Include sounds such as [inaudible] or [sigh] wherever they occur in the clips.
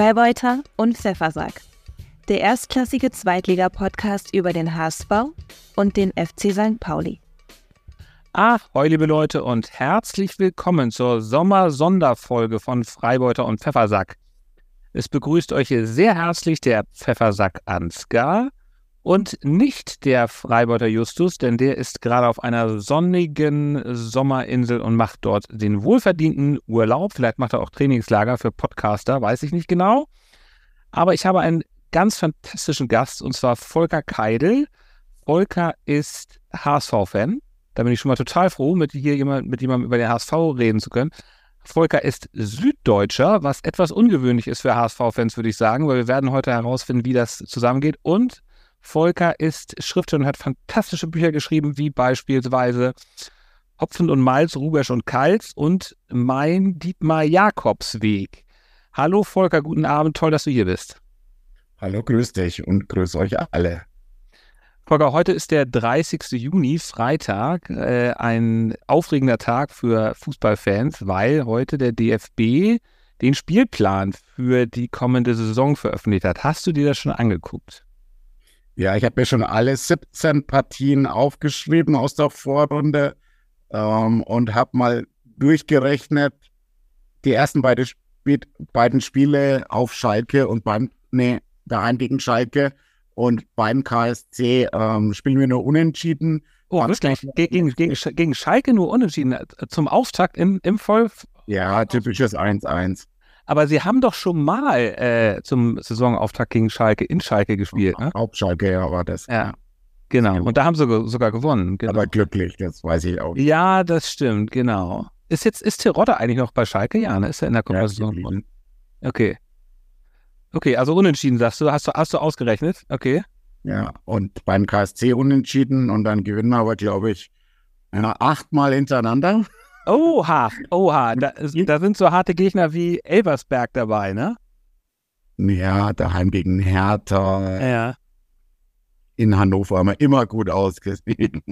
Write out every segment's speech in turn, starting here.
Freibeuter und Pfeffersack. Der erstklassige Zweitliga-Podcast über den HSV und den FC St. Pauli. Ach, hoi, liebe Leute und herzlich willkommen zur Sommer-Sonderfolge von Freibeuter und Pfeffersack. Es begrüßt euch sehr herzlich der Pfeffersack Ansgar und nicht der Freibeuter Justus, denn der ist gerade auf einer sonnigen Sommerinsel und macht dort den wohlverdienten Urlaub. Vielleicht macht er auch Trainingslager für Podcaster, weiß ich nicht genau. Aber ich habe einen ganz fantastischen Gast und zwar Volker Keidel. Volker ist HSV-Fan. Da bin ich schon mal total froh, mit hier jemand, mit jemandem über den HSV reden zu können. Volker ist Süddeutscher, was etwas ungewöhnlich ist für HSV-Fans, würde ich sagen, weil wir werden heute herausfinden, wie das zusammengeht. Und Volker ist Schriftsteller und hat fantastische Bücher geschrieben, wie beispielsweise Hopfen und Malz, Rubesch und Kals und Mein Dietmar Jakobsweg. Hallo Volker, guten Abend, toll, dass du hier bist. Hallo, grüß dich und grüß euch alle. Volker, heute ist der 30. Juni, Freitag, äh, ein aufregender Tag für Fußballfans, weil heute der DFB den Spielplan für die kommende Saison veröffentlicht hat. Hast du dir das schon angeguckt? Ja, ich habe mir schon alle 17 Partien aufgeschrieben aus der Vorrunde ähm, und habe mal durchgerechnet, die ersten beide, Sp beiden Spiele auf Schalke und beim, nee, daheim gegen Schalke und beim KSC ähm, spielen wir nur unentschieden. Oh, wirklich? Gegen, gegen, gegen Schalke nur unentschieden äh, zum Auftakt im, im Voll. Ja, typisches 1-1. Aber sie haben doch schon mal äh, zum Saisonauftakt gegen Schalke in Schalke gespielt. Ne? Hauptschalke, ja, war das. Ja. Genau. Und da haben sie sogar gewonnen. Genau. Aber glücklich, das weiß ich auch. Ja, das stimmt, genau. Ist jetzt, ist Terodde eigentlich noch bei Schalke? Ja, ne? Ist er in der Komposition? Ja, okay. Okay, also unentschieden sagst du, hast du, hast du ausgerechnet? Okay. Ja, und beim KSC unentschieden und dann gewinnen wir aber, glaube ich, achtmal hintereinander. Oha, oha, da, da, sind so harte Gegner wie Elversberg dabei, ne? Ja, daheim gegen Hertha. Ja. In Hannover haben wir immer gut ausgesehen.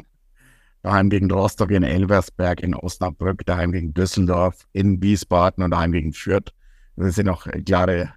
Daheim gegen Rostock, in Elversberg, in Osnabrück, daheim gegen Düsseldorf, in Wiesbaden und daheim gegen Fürth. Das sind auch klare,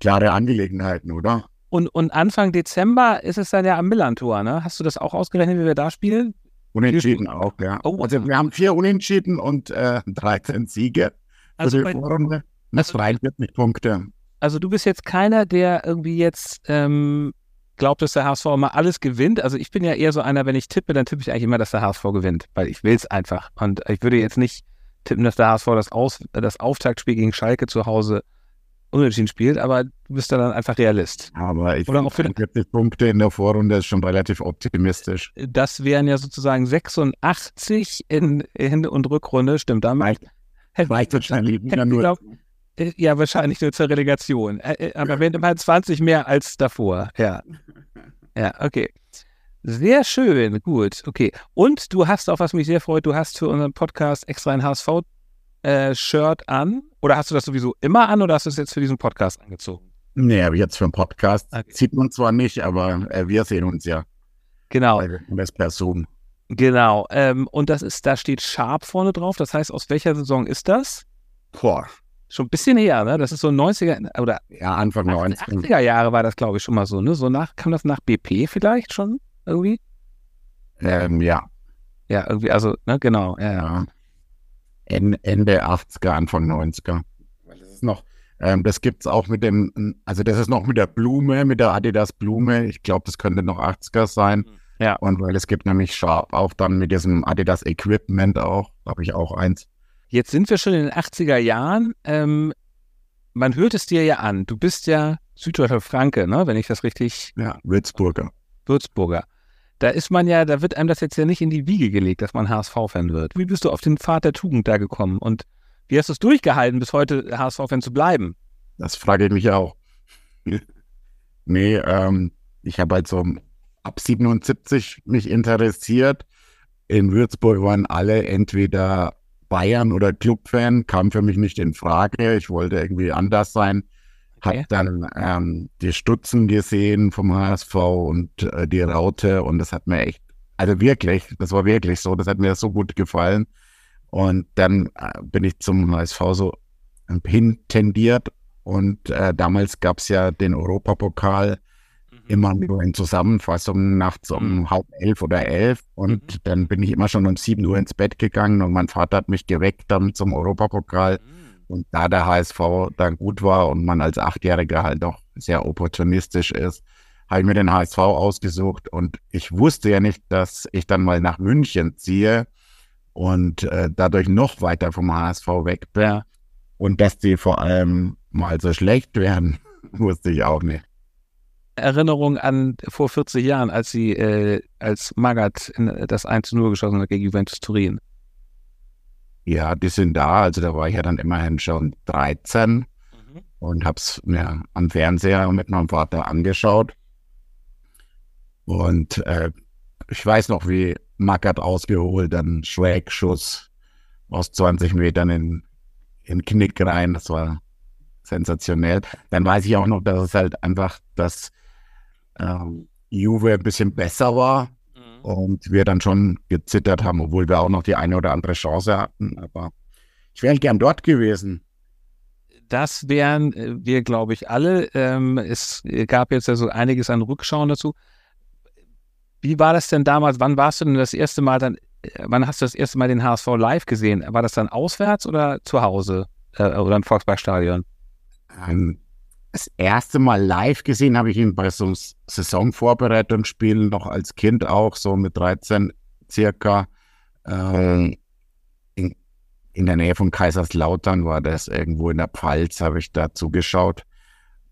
klare Angelegenheiten, oder? Und, und Anfang Dezember ist es dann ja am Millantor, ne? Hast du das auch ausgerechnet, wie wir da spielen? Unentschieden auch, ja. Oh, also wir haben vier Unentschieden und äh, [laughs] 13 Siege. Also bei, Vorrunde. Das 43 Punkte. Also du bist jetzt keiner, der irgendwie jetzt ähm, glaubt, dass der HSV immer alles gewinnt. Also ich bin ja eher so einer, wenn ich tippe, dann tippe ich eigentlich immer, dass der HSV gewinnt, weil ich will es einfach. Und ich würde jetzt nicht tippen, dass der HSV das, Aus, das Auftaktspiel gegen Schalke zu Hause unentschieden spielt, aber du bist da dann einfach Realist. Aber ich finde, 40 Punkte in der Vorrunde ist schon relativ optimistisch. Das wären ja sozusagen 86 in Hin- und Rückrunde, stimmt da? Reicht, wahrscheinlich ja nur. Glaub, äh, ja, wahrscheinlich nur zur Relegation. Äh, äh, aber wenn immerhin 20 mehr als davor. Ja. Ja, okay. Sehr schön, gut, okay. Und du hast auch, was mich sehr freut, du hast für unseren Podcast extra ein HSV äh, Shirt an? Oder hast du das sowieso immer an oder hast du es jetzt für diesen Podcast angezogen? Nee, aber jetzt für einen Podcast okay. sieht man zwar nicht, aber äh, wir sehen uns ja. Genau. Als Person. Genau. Ähm, und das ist, da steht Sharp vorne drauf. Das heißt, aus welcher Saison ist das? Boah. Schon ein bisschen her, ne? Das ist so 90er oder ja, Anfang 90er. 80er Jahre war das, glaube ich, schon mal so, ne? So nach, kam das nach BP vielleicht schon irgendwie? Ähm, ja. Ja, irgendwie, also, ne, genau, ja. ja. Ende 80er, Anfang 90er. Das ist noch, ähm, das gibt es auch mit dem, also das ist noch mit der Blume, mit der Adidas Blume. Ich glaube, das könnte noch 80er sein. Ja. Und weil es gibt nämlich Sharp auch dann mit diesem Adidas Equipment auch, habe ich auch eins. Jetzt sind wir schon in den 80er Jahren. Ähm, man hört es dir ja an. Du bist ja Süddeutscher Franke, ne? wenn ich das richtig. Ja, Würzburger. Würzburger da ist man ja, da wird einem das jetzt ja nicht in die Wiege gelegt, dass man HSV-Fan wird. Wie bist du auf den Pfad der Tugend da gekommen und wie hast du es durchgehalten, bis heute HSV-Fan zu bleiben? Das frage ich mich auch. [laughs] nee, ähm, ich habe halt so ab 77 mich interessiert. In Würzburg waren alle entweder Bayern oder Clubfan, kam für mich nicht in Frage. Ich wollte irgendwie anders sein. Okay. Hab dann ähm, die Stutzen gesehen vom HSV und äh, die Raute und das hat mir echt, also wirklich, das war wirklich so, das hat mir so gut gefallen. Und dann äh, bin ich zum HSV so hin tendiert Und äh, damals gab es ja den Europapokal immer nur in Zusammenfassungen nachts um Mhm. halb elf oder elf. Und Mhm. dann bin ich immer schon um sieben Uhr ins Bett gegangen und mein Vater hat mich geweckt dann zum Europapokal. Und da der HSV dann gut war und man als Achtjähriger halt auch sehr opportunistisch ist, habe ich mir den HSV ausgesucht und ich wusste ja nicht, dass ich dann mal nach München ziehe und äh, dadurch noch weiter vom HSV weg. Ja. Und dass die vor allem mal so schlecht werden, [laughs] wusste ich auch nicht. Erinnerung an vor 40 Jahren, als sie äh, als Magath das 1-0 geschossen hat gegen Juventus Turin. Ja, die sind da. Also da war ich ja dann immerhin schon 13 und habe es mir am Fernseher mit meinem Vater angeschaut. Und äh, ich weiß noch, wie Mackert ausgeholt, dann Schrägschuss aus 20 Metern in, in Knick rein. Das war sensationell. Dann weiß ich auch noch, dass es halt einfach, dass ähm, Juve ein bisschen besser war und wir dann schon gezittert haben, obwohl wir auch noch die eine oder andere Chance hatten. Aber ich wäre gern dort gewesen. Das wären äh, wir, glaube ich, alle. Ähm, es gab jetzt ja so einiges an Rückschauen dazu. Wie war das denn damals? Wann warst du denn das erste Mal dann, äh, wann hast du das erste Mal den HSV live gesehen? War das dann auswärts oder zu Hause äh, oder im Volksparkstadion? Ähm, das erste Mal live gesehen habe ich ihn bei so einem Saisonvorbereitungsspiel noch als Kind auch, so mit 13 circa. Ähm, in, in der Nähe von Kaiserslautern war das irgendwo in der Pfalz, habe ich da zugeschaut.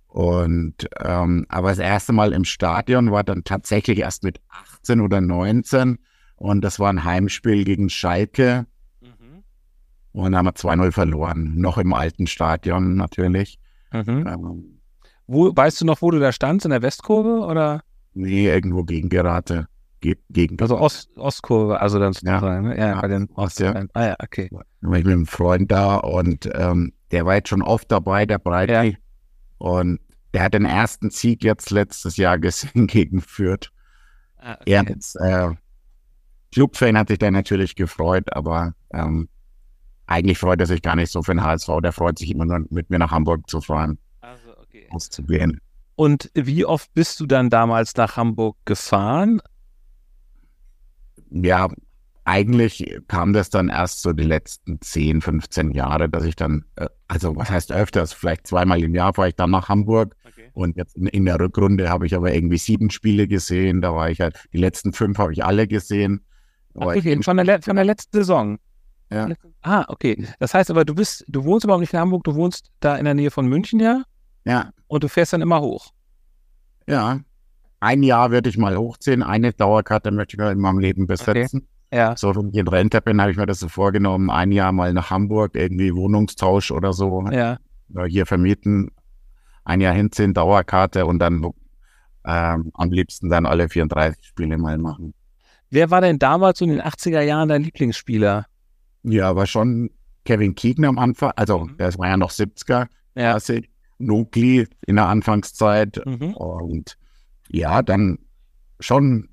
Und ähm, aber das erste Mal im Stadion war dann tatsächlich erst mit 18 oder 19 und das war ein Heimspiel gegen Schalke und haben wir 2-0 verloren. Noch im alten Stadion natürlich. Mhm. Ähm, Wo, weißt du noch, wo du da standst? In der Westkurve oder? nee, irgendwo gegen Gerate. Ge gegen Also Ost, Ostkurve, also dann sozusagen, ne? ja, Ja, bei den Ost, ja. Ah ja, okay. war ich mit einem Freund da und ähm, der war jetzt schon oft dabei, der Breiti. Ja. Und der hat den ersten Sieg jetzt letztes Jahr gesehen [laughs] gegen Fürth. Ah, Er okay. als äh, Clubfan hat sich da natürlich gefreut, aber ähm, eigentlich freut er sich gar nicht so für den HSV. Der freut sich immer nur, mit mir nach Hamburg zu fahren, Also, okay. auszugehen. Und wie oft bist du dann damals nach Hamburg gefahren? Ja, eigentlich kam das dann erst so die letzten 10, 15 Jahre, dass ich dann, äh, also was heißt öfters, vielleicht zweimal im Jahr fahre ich dann nach Hamburg und jetzt in, der Rückrunde habe ich aber irgendwie sieben Spiele gesehen, da war ich halt, die letzten fünf habe ich alle gesehen. Ich Okay, von der, von der letzten Saison. Ja. Ah, okay. Das heißt aber, du bist, du wohnst überhaupt nicht in Hamburg, du wohnst da in der Nähe von München, ja? ja, Und du fährst dann immer hoch. ja. Ein Jahr würde ich mal hochziehen, eine Dauerkarte möchte ich halt in meinem Leben besetzen. Ja. So, wenn ich in Rente bin, habe ich mir das so vorgenommen, ein Jahr mal nach Hamburg, irgendwie Wohnungstausch oder so, Ja. äh, hier vermieten, ein Jahr hinziehen, Dauerkarte und dann ähm, am liebsten dann alle 34 Spiele mal machen. Wer war denn damals so in den 80er Jahren dein Lieblingsspieler? Ja, aber schon Kevin Keegan am Anfang, also Mhm. das war ja noch 70er, Ja. Nukli in der Anfangszeit Mhm. und ja, dann schon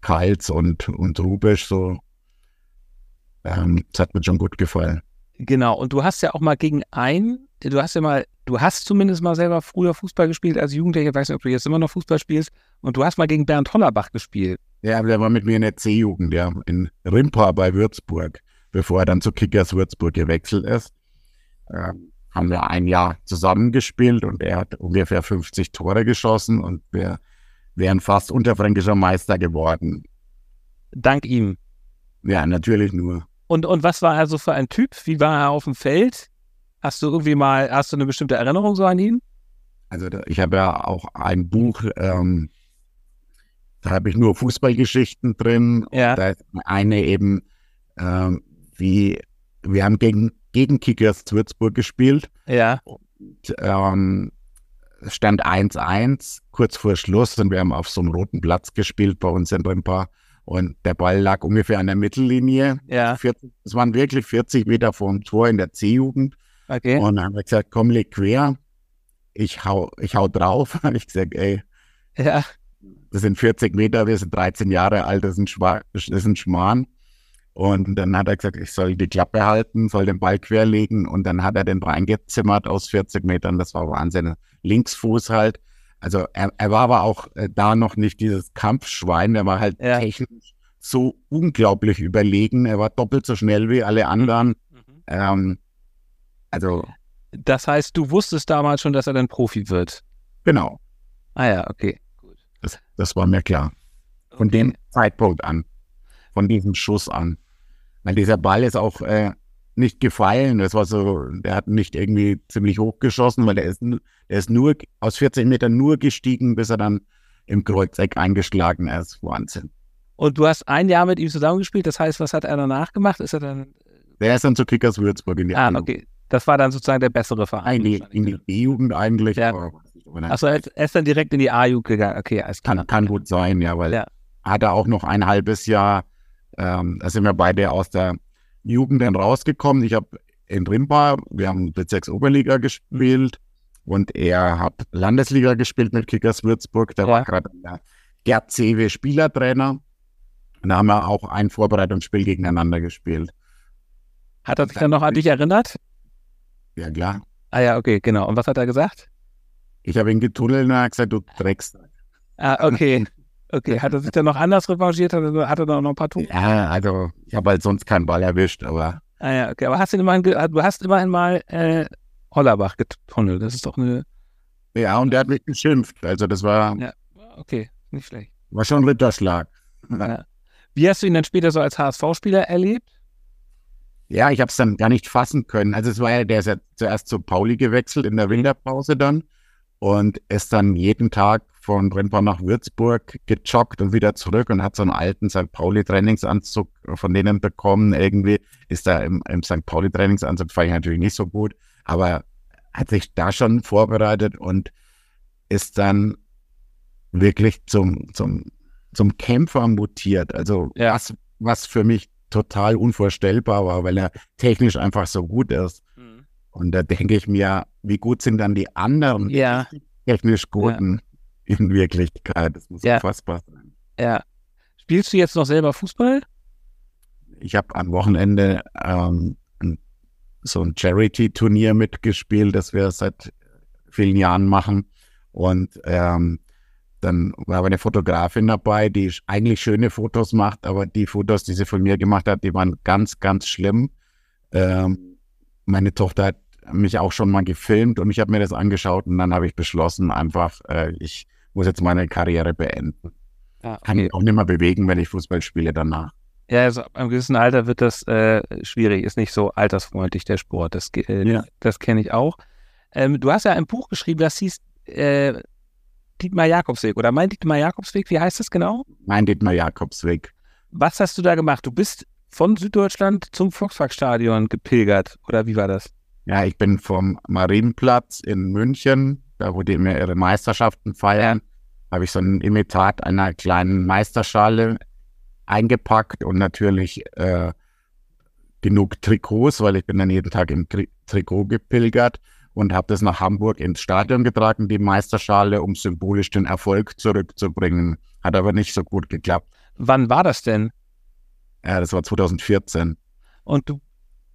Kals und, und Rubisch so. Ähm, das hat mir schon gut gefallen. Genau. Und du hast ja auch mal gegen einen, du hast ja mal, du hast zumindest mal selber früher Fußball gespielt als Jugendlicher. Ich weiß nicht, ob du jetzt immer noch Fußball spielst. Und du hast mal gegen Bernd Hollerbach gespielt. Ja, aber der war mit mir in der C-Jugend, ja, in Rimpa bei Würzburg, bevor er dann zu Kickers Würzburg gewechselt ist. Ähm, haben wir ein Jahr zusammengespielt und er hat ungefähr 50 Tore geschossen und wir wären fast unterfränkischer Meister geworden. Dank ihm. Ja, natürlich nur. Und, und was war er so für ein Typ? Wie war er auf dem Feld? Hast du irgendwie mal, hast du eine bestimmte Erinnerung so an ihn? Also ich habe ja auch ein Buch, ähm, da habe ich nur Fußballgeschichten drin. Ja. Da ist eine eben, ähm, wie wir haben gegen, gegen Kickers Würzburg gespielt. Ja. Und, ähm, es stand 1-1, kurz vor Schluss und wir haben auf so einem roten Platz gespielt bei uns in Rimpa. Und der Ball lag ungefähr an der Mittellinie. Ja. 40, es waren wirklich 40 Meter vom Tor in der C-Jugend. Okay. Und dann haben wir gesagt, komm, leg quer. Ich hau, ich hau drauf. [laughs] Habe ich gesagt, ey, Ja. das sind 40 Meter, wir sind 13 Jahre alt, das ist ein, Schwa das ist ein Schmarrn. Und dann hat er gesagt, ich soll die Klappe halten, soll den Ball querlegen und dann hat er den reingezimmert aus 40 Metern. Das war Wahnsinn. Linksfuß halt. Also er, er war aber auch äh, da noch nicht dieses Kampfschwein. Er war halt Ja. technisch so unglaublich überlegen. Er war doppelt so schnell wie alle anderen. Ähm, also Das heißt, du wusstest damals schon, dass er dann Profi wird. genau, Ah ja, okay. Gut. das, das war mir klar. Von Okay. dem Zeitpunkt an, von diesem Schuss an. Weil dieser Ball ist auch äh, nicht gefallen. Das war so, der hat nicht irgendwie ziemlich hoch geschossen, weil der ist, der ist nur aus 40 Metern nur gestiegen, bis er dann im Kreuzeck eingeschlagen ist. Wahnsinn. Und du hast ein Jahr mit ihm zusammengespielt. Das heißt, was hat er danach gemacht? Ist er dann. Der ist dann zu Kickers Würzburg in die Ah, okay. Das war dann sozusagen der bessere Verein. In die, in die B-Jugend eigentlich. Ja. er- Achso, er ist- er ist dann direkt in die A-Jugend gegangen. Okay, alles klar. Kann, kann gut sein, ja, weil Ja. hat er auch noch ein halbes Jahr, ähm, da sind wir beide aus der Jugend dann rausgekommen. Ich habe in Rimpa, wir haben Bezirks Oberliga gespielt und er hat Landesliga gespielt mit Kickers Würzburg. Der Ja. war gerade der Gerd Zewe Spielertrainer. Und da haben wir auch ein Vorbereitungsspiel gegeneinander gespielt. Hat er sich dann noch an dich erinnert? Ja, klar. Ah ja, okay, genau. Und was hat er gesagt? Ich habe ihn getunnelt und er hat gesagt, du Drecks. Ah, okay. [laughs] Okay, hat er sich dann noch anders revanchiert? Hat er, hat er noch ein paar Tore? Ja, also ich habe halt sonst keinen Ball erwischt, aber Ah ja, okay. Aber hast du immerhin, du hast immerhin mal äh, Hollerbach getunnelt. Das ist doch eine. ja, und der hat mich geschimpft. Also das war, Ja. Okay, nicht schlecht. war schon ein Ritterschlag. Ja. Wie hast du ihn dann später so als HSV-Spieler erlebt? Ja, ich habe es dann gar nicht fassen können. Also es war ja, der ist ja zuerst zu Pauli gewechselt in der Winterpause dann und ist dann jeden Tag von Brennbach nach Würzburg gejoggt und wieder zurück und hat so einen alten St. Pauli Trainingsanzug von denen bekommen. Irgendwie ist da im, im St. Pauli Trainingsanzug fand ich natürlich nicht so gut, aber hat sich da schon vorbereitet und ist dann wirklich zum, zum, zum Kämpfer mutiert. Also Ja. was, was für mich total unvorstellbar war, weil er technisch einfach so gut ist. Und da denke ich mir, wie gut sind dann die anderen Ja, technisch Guten in Wirklichkeit? Das muss Ja. unfassbar sein. ja. Spielst du jetzt noch selber Fußball? Ich habe am Wochenende ähm, so ein Charity-Turnier mitgespielt, das wir seit vielen Jahren machen. Und ähm, dann war aber eine Fotografin dabei, die eigentlich schöne Fotos macht, aber die Fotos, die sie von mir gemacht hat, die waren ganz, ganz schlimm. Ähm, meine Tochter hat mich auch schon mal gefilmt und ich habe mir das angeschaut und dann habe ich beschlossen, einfach, äh, ich muss jetzt meine Karriere beenden. Ja, Kann mich auch nicht mehr bewegen, wenn ich Fußball spiele danach. Ja, also ab einem gewissen Alter wird das äh, schwierig, ist nicht so altersfreundlich, der Sport. Das, äh, Ja. das kenne ich auch. Ähm, du hast ja ein Buch geschrieben, das hieß äh, Dietmar Jakobsweg oder mein Dietmar Jakobsweg, wie heißt das genau? Mein Dietmar Jakobsweg. Was hast du da gemacht? Du bist von Süddeutschland zum Volksparkstadion gepilgert oder wie war das? Ja, ich bin vom Marienplatz in München, da wo die immer ihre Meisterschaften feiern, habe ich so ein Imitat einer kleinen Meisterschale eingepackt und natürlich äh, genug Trikots, weil ich bin dann jeden Tag im Tri Trikot gepilgert und habe das nach Hamburg ins Stadion getragen, die Meisterschale, um symbolisch den Erfolg zurückzubringen. Hat aber nicht so gut geklappt. Wann war das denn? Ja, das war 2014. Und du,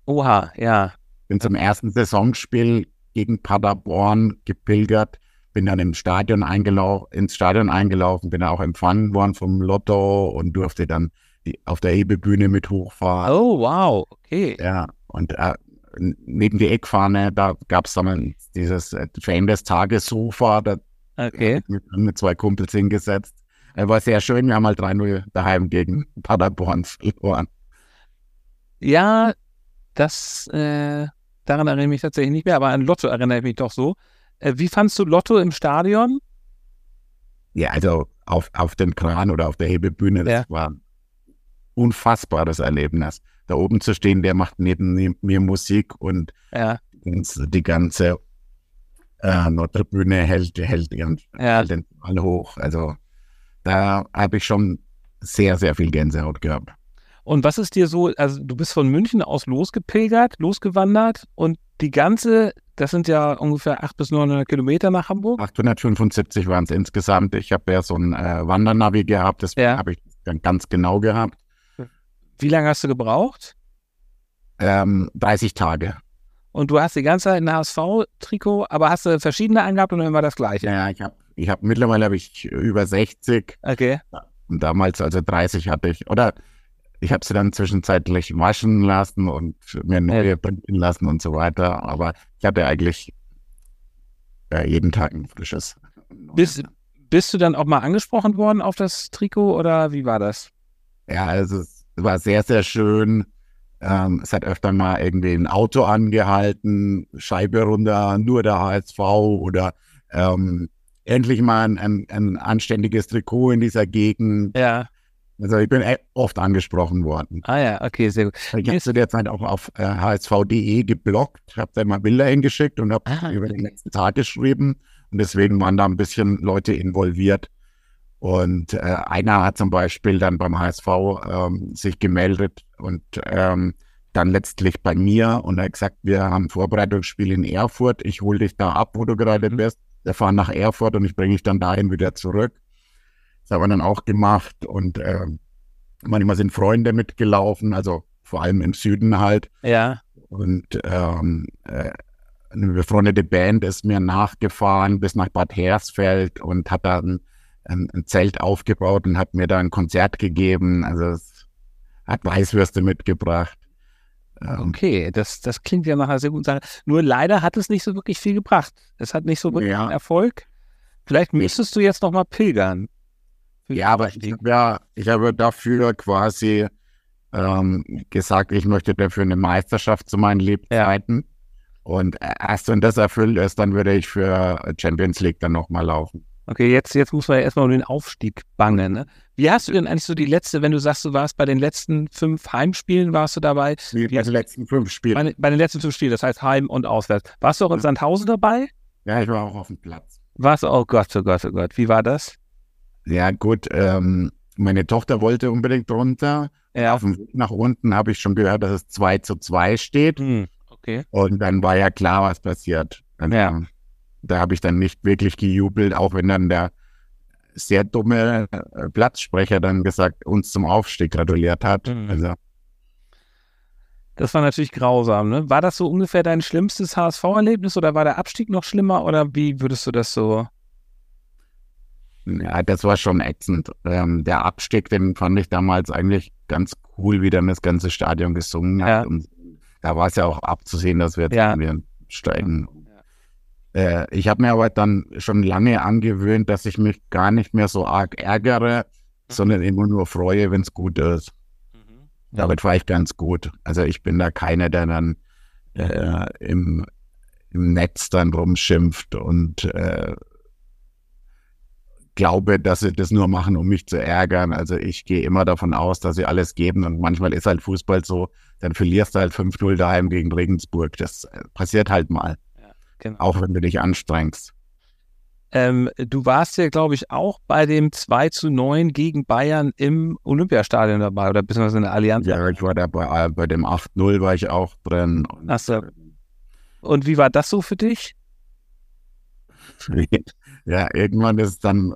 oha, ja, bin zum ersten Saisonspiel gegen Paderborn gepilgert, bin dann im Stadion eingelau ins Stadion eingelaufen, bin auch empfangen worden vom Lotto und durfte dann die, auf der Hebebühne mit hochfahren. oh wow, okay. Ja, und äh, neben die Eckfahne, da gab es dann dieses äh, Fan des Tages Sofa, da Okay. mit zwei Kumpels hingesetzt. Äh, War sehr schön, wir haben halt 3-0 daheim gegen Paderborn [laughs] verloren. Ja, das, äh, daran erinnere ich mich tatsächlich nicht mehr, aber an Lotto erinnere ich mich doch so. Äh, wie fandst du Lotto im Stadion? Ja, also auf, auf dem Kran oder auf der Hebebühne, das Ja. war ein unfassbares Erlebnis. Da oben zu stehen, der macht neben mi- mir Musik und Ja, die ganze äh, Nordtribüne hält, hält, ihren, ja. hält den Ball hoch. Also da habe ich schon sehr, sehr viel Gänsehaut gehabt. Und was ist dir so, also du bist von München aus losgepilgert, losgewandert und die ganze, das sind ja ungefähr 800 bis 900 Kilometer nach Hamburg. 875 waren es insgesamt. Ich habe ja so ein äh, Wandernavi gehabt, das Ja. habe ich dann ganz genau gehabt. Wie lange hast du gebraucht? Ähm, 30 Tage. Und du hast die ganze Zeit ein HSV-Trikot, aber hast du verschiedene angehabt oder immer das gleiche? Ja, ich habe ich hab, mittlerweile habe ich über 60 Okay. und damals also 30 hatte ich. Oder ich habe sie dann zwischenzeitlich waschen lassen und mir neue printen lassen und so weiter. Aber ich hatte eigentlich äh, jeden Tag ein frisches. Bist, bist du dann auch mal angesprochen worden auf das Trikot oder wie war das? Ja, also es war sehr, sehr schön. Ähm, es hat öfter mal irgendwie ein Auto angehalten, Scheibe runter, nur der HSV oder ähm, endlich mal ein, ein, ein anständiges Trikot in dieser Gegend. Ja. Also ich bin e- oft angesprochen worden. Ah ja, okay, sehr gut. Ich habe zu der Zeit auch auf äh, hsv.de geblockt, habe da mal Bilder hingeschickt und habe Ah, über den nächsten Tag geschrieben. Und deswegen waren da ein bisschen Leute involviert. Und äh, einer hat zum Beispiel dann beim HSV ähm, sich gemeldet und ähm, dann letztlich bei mir und er hat gesagt, wir haben ein Vorbereitungsspiel in Erfurt. Ich hole dich da ab, wo du gerade Mhm. bist. Wir fahren nach Erfurt und ich bringe dich dann dahin wieder zurück. Das haben wir dann auch gemacht und ähm, manchmal sind Freunde mitgelaufen, also vor allem im Süden halt. Ja. Und ähm, äh, eine befreundete Band ist mir nachgefahren bis nach Bad Hersfeld und hat dann ein, ein Zelt aufgebaut und hat mir da ein Konzert gegeben. Also es hat Weißwürste mitgebracht. Ähm, Okay, das, das klingt ja nach einer sehr guten Sache. Nur leider hat es nicht so wirklich viel gebracht. Es hat nicht so wirklich Ja. Erfolg. Vielleicht müsstest du jetzt noch mal pilgern. Ja, aber ich habe ja, ich habe dafür quasi ähm, gesagt, ich möchte dafür eine Meisterschaft zu meinen Lebzeiten. Und erst wenn das erfüllt ist, dann würde ich für Champions League dann nochmal laufen. Okay, jetzt, jetzt muss man ja erstmal um den Aufstieg bangen. Ne? Wie hast du denn eigentlich so die letzte, wenn du sagst, du warst bei den letzten fünf Heimspielen, warst du dabei? Wie bei den letzten fünf Spielen. Bei, bei den letzten fünf Spielen, das heißt Heim und Auswärts. Warst du auch in Sandhausen dabei? Ja, ich war auch auf dem Platz. Warst du, oh Gott, oh Gott, oh Gott. Wie war das? Ja, gut, ähm, meine Tochter wollte unbedingt runter. Ja. Auf dem Weg nach unten habe ich schon gehört, dass es 2 zu 2 steht. Hm, okay. Und dann war ja klar, was passiert. Und, Ja. ähm, Da habe ich dann nicht wirklich gejubelt, auch wenn dann der sehr dumme äh, Platzsprecher dann gesagt, uns zum Aufstieg gratuliert hat. Mhm. Also, Das war natürlich grausam, ne? War das so ungefähr dein schlimmstes HSV-Erlebnis oder war der Abstieg noch schlimmer oder wie würdest du das so? Ja, das war schon ätzend. Ähm, der Abstieg, den fand ich damals eigentlich ganz cool, wie dann das ganze Stadion gesungen hat. Ja. Und da war es ja auch abzusehen, dass wir jetzt Ja. steigen. Äh, ich habe mir aber dann schon lange angewöhnt, dass ich mich gar nicht mehr so arg ärgere, sondern immer nur freue, wenn es gut ist. Damit war ich ganz gut. Also ich bin da keiner, der dann äh, im, im Netz dann rumschimpft und äh, glaube, dass sie das nur machen, um mich zu ärgern. Also ich gehe immer davon aus, dass sie alles geben und manchmal ist halt Fußball so, dann verlierst du halt 5-0 daheim gegen Regensburg. Das äh, passiert halt mal, Genau. auch wenn du dich anstrengst. Ähm, du warst ja, glaube ich, auch bei dem 2 zu 9 gegen Bayern im Olympiastadion dabei oder beziehungsweise in der Allianz. Ja, ich war da bei, äh, bei dem 8-0 war ich auch drin. Und, Ach so. Und wie war das so für dich? [laughs] ja, irgendwann ist es dann,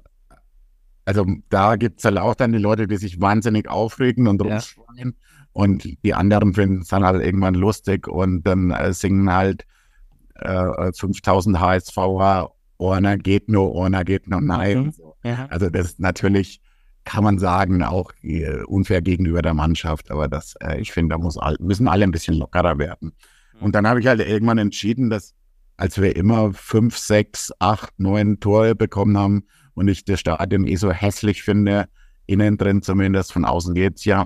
also da gibt es halt auch dann die Leute, die sich wahnsinnig aufregen und Ja. rumschreien. Und die anderen finden es dann halt irgendwann lustig und dann äh, singen halt äh, 5000 HSVer, Orner geht nur, Orner geht nur, nein. Mhm. So. Ja. Also das ist natürlich, kann man sagen, auch äh, unfair gegenüber der Mannschaft. Aber das, äh, ich finde, da muss all, müssen alle ein bisschen lockerer werden. Und dann habe ich halt irgendwann entschieden, dass als wir immer fünf, sechs, acht, neun Tore bekommen haben und ich das Stadion eh so hässlich finde, innen drin zumindest, von außen geht's ja,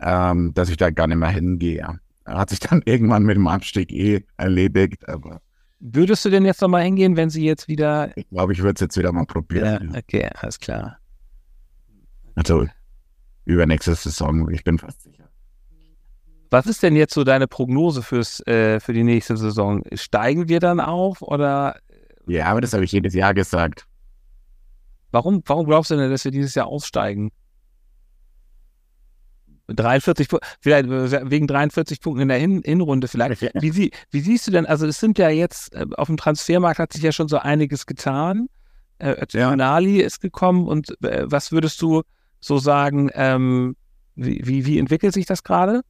ähm, dass ich da gar nicht mehr hingehe. Hat sich dann [laughs] irgendwann mit dem Abstieg eh erledigt, aber Würdest du denn jetzt nochmal hingehen, wenn sie jetzt wieder. ich glaube, ich würde es jetzt wieder mal Ja, probieren. okay, alles klar. Also übernächste Saison, ich bin fast sicher. Was ist denn jetzt so deine Prognose fürs, äh, für die nächste Saison? Steigen wir dann auf oder Ja, aber das habe ich jedes Jahr gesagt. Warum, warum glaubst du denn, dass wir dieses Jahr aufsteigen? 43, Pu- vielleicht äh, wegen 43 Punkten in der Hin Hinrunde vielleicht. Wie, sie, wie siehst du denn, also es sind ja jetzt, äh, auf dem Transfermarkt hat sich ja schon so einiges getan. Äh, Ja. Nali ist gekommen und äh, was würdest du so sagen, ähm, Wie, wie, wie entwickelt sich das gerade?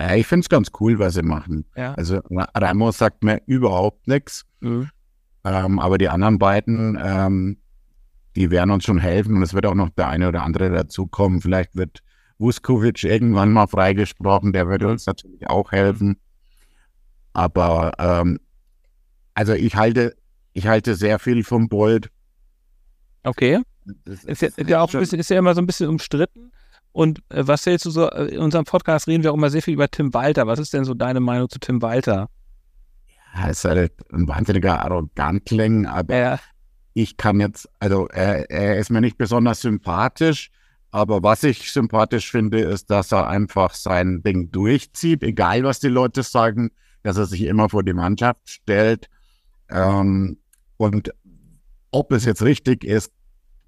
Ja, ich finde es ganz cool, was sie machen. Ja. Also Ramos sagt mir überhaupt nichts, Mhm. ähm, aber die anderen beiden, ähm, die werden uns schon helfen und es wird auch noch der eine oder andere dazukommen. Vielleicht wird Vuskovic irgendwann mal freigesprochen, der würde uns natürlich auch helfen. Aber ähm, also ich halte, ich halte sehr viel vom Bolt. Okay. Das Ist ja, ist ja auch bisschen, ist ja immer so ein bisschen umstritten. Und äh, was hältst du so? äh, In unserem Podcast reden wir auch immer sehr viel über Tim Walter. Was ist denn so deine Meinung zu Tim Walter? Er ist halt ein wahnsinniger Arrogantling, aber Ja, ich kann jetzt, also er, er ist mir nicht besonders sympathisch, aber was ich sympathisch finde, ist, dass er einfach sein Ding durchzieht, egal was die Leute sagen, dass er sich immer vor die Mannschaft stellt. Ähm, und ob es jetzt richtig ist,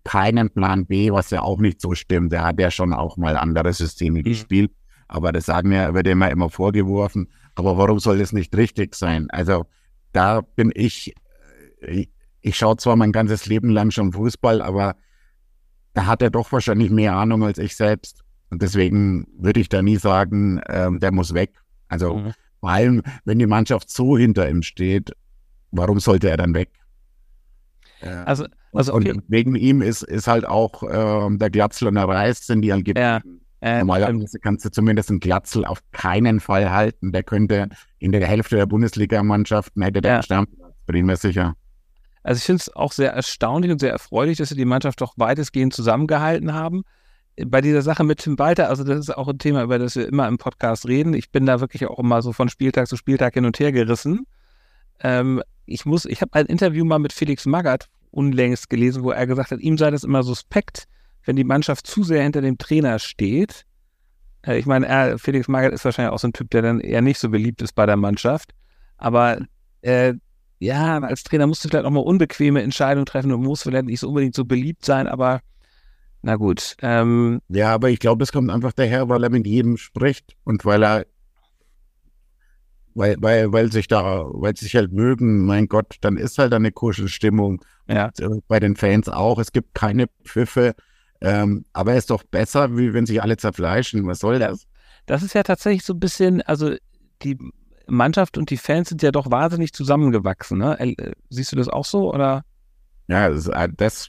keinen Plan B, was ja auch nicht so stimmt. Er hat ja schon auch mal andere Systeme gespielt, aber das sagen wir, wird immer immer vorgeworfen. Aber warum soll das nicht richtig sein? Also da bin ich, ich, ich schaue zwar mein ganzes Leben lang schon Fußball, aber da hat er doch wahrscheinlich mehr Ahnung als ich selbst. Und deswegen würde ich da nie sagen, ähm, der muss weg. Also Mhm. vor allem, wenn die Mannschaft so hinter ihm steht, warum sollte er dann weg? Äh, also, also okay. und wegen ihm ist, ist halt auch ähm, der Glatzel und der Reis sind die halt Ja, äh. Normalerweise kannst du zumindest einen Glatzel auf keinen Fall halten. Der könnte in der Hälfte der Bundesligamannschaften hätte der Ja. Stammplatz, bin mir sicher. Also ich finde es auch sehr erstaunlich und sehr erfreulich, dass sie die Mannschaft doch weitestgehend zusammengehalten haben. Bei dieser Sache mit Tim Walter, also das ist auch ein Thema, über das wir immer im Podcast reden. Ich bin da wirklich auch immer so von Spieltag zu Spieltag hin und her gerissen. Ähm, ich muss, ich habe ein Interview mal mit Felix Magath unlängst gelesen, wo er gesagt hat, ihm sei das immer suspekt, wenn die Mannschaft zu sehr hinter dem Trainer steht. Äh, ich meine, Felix Magath ist wahrscheinlich auch so ein Typ, der dann eher nicht so beliebt ist bei der Mannschaft. Aber äh, ja, als Trainer musst du vielleicht auch mal unbequeme Entscheidungen treffen und musst vielleicht nicht so unbedingt so beliebt sein, aber na gut. Ähm, Ja, aber ich glaube, es kommt einfach daher, weil er mit jedem spricht und weil er, weil, weil, weil sich da, weil sie sich halt mögen, mein Gott, dann ist halt eine Kuschelstimmung. ja, Und, äh, bei den Fans auch. Es gibt keine Pfiffe. Ähm, aber er ist doch besser, wie wenn sich alle zerfleischen. Was soll das? das ist ja tatsächlich so ein bisschen, also die Mannschaft und die Fans sind ja doch wahnsinnig zusammengewachsen. Ne? Äh, Siehst du das auch so oder? Ja, das, äh, das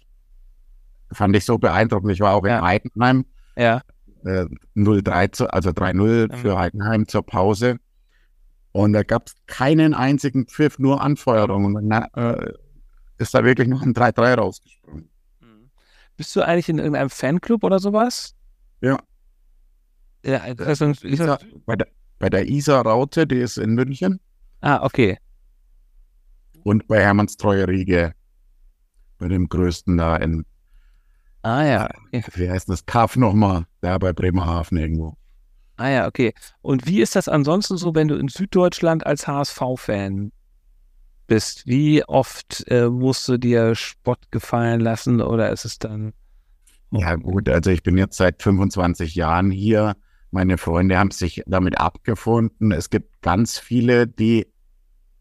fand ich so beeindruckend. Ich war auch Ja. in Heidenheim, Ja, äh, 0-3, zu, also 3-0 Mhm. für Heidenheim zur Pause. Und da gab es keinen einzigen Pfiff, nur Anfeuerung. Und dann äh, ist da wirklich noch ein 3-3 rausgesprungen. Bist du eigentlich in irgendeinem Fanclub oder sowas? Ja. Ja, also, ist Isa, das, bei, der, bei der Isa Raute, die ist in München, ah, okay. und bei Hermanns Treue Riege, bei dem größten da in, Ah ja, okay. wie heißt das, Kaff nochmal, da bei Bremerhaven irgendwo. Ah ja, okay. Und wie ist das ansonsten so, wenn du in Süddeutschland als HSV-Fan bist? Wie oft äh, musst du dir Spott gefallen lassen oder ist es dann? Ja, gut, also ich bin jetzt seit 25 Jahren hier. Meine Freunde haben sich damit abgefunden. Es gibt ganz viele, die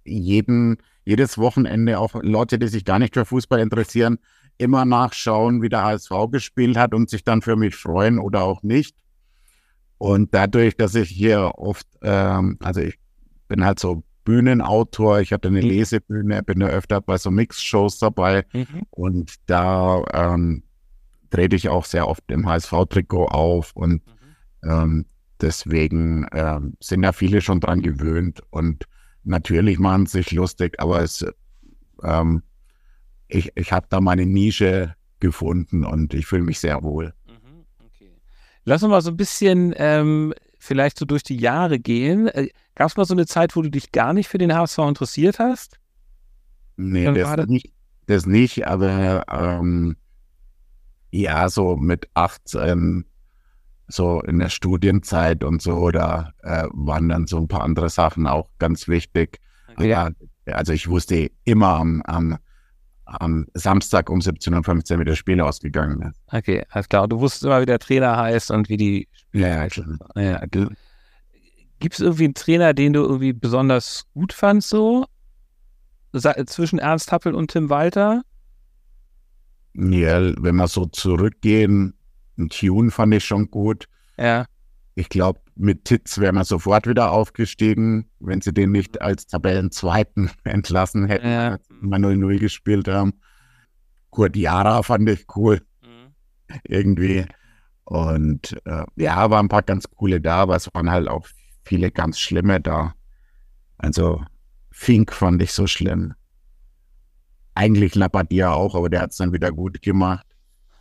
jeden, jedes Wochenende, auch Leute, die sich gar nicht für Fußball interessieren, immer nachschauen, wie der HSV gespielt hat und sich dann für mich freuen oder auch nicht. Und dadurch, dass ich hier oft, ähm, also ich bin halt so Bühnenautor, ich hatte eine Mhm. Lesebühne, bin da öfter bei so Mix-Shows dabei. Mhm. Und da ähm, trete ich auch sehr oft im HSV-Trikot auf und ähm, deswegen ähm, sind da viele schon dran gewöhnt und natürlich machen sie sich lustig, aber es, ähm, ich, ich habe da meine Nische gefunden und ich fühle mich sehr wohl. Mhm, Okay. Lass uns mal so ein bisschen ähm, vielleicht so durch die Jahre gehen. Äh, Gab es mal so eine Zeit, wo du dich gar nicht für den HSV interessiert hast? Nee, Dann war das das- nicht, das nicht, aber ähm, ja, so mit 18, so in der Studienzeit und so, da äh, waren dann so ein paar andere Sachen auch ganz wichtig. Ja. Aber, also ich wusste immer am, am, am Samstag um 17.15 Uhr, wie das Spiel ausgegangen ist. Okay, alles klar. Du wusstest immer, wie der Trainer heißt und wie die. Ja, ja, klar. Ja, okay. Gibt es irgendwie einen Trainer, den du irgendwie besonders gut fandst, so? Zwischen Ernst Happel und Tim Walter? Ja, wenn wir so zurückgehen, ein Tune fand ich schon gut. Ja. Ich glaube, mit Titz wären wir sofort wieder aufgestiegen, wenn sie den nicht als Tabellenzweiten [laughs] entlassen hätten, Ja. als wir 0-0 gespielt haben. Kurt Jara fand ich cool, irgendwie. Und äh, ja, waren ein paar ganz coole da, aber es waren halt auch viele ganz schlimme da. Also Fink fand ich so schlimm. Eigentlich Labadia auch, aber der hat es dann wieder gut gemacht.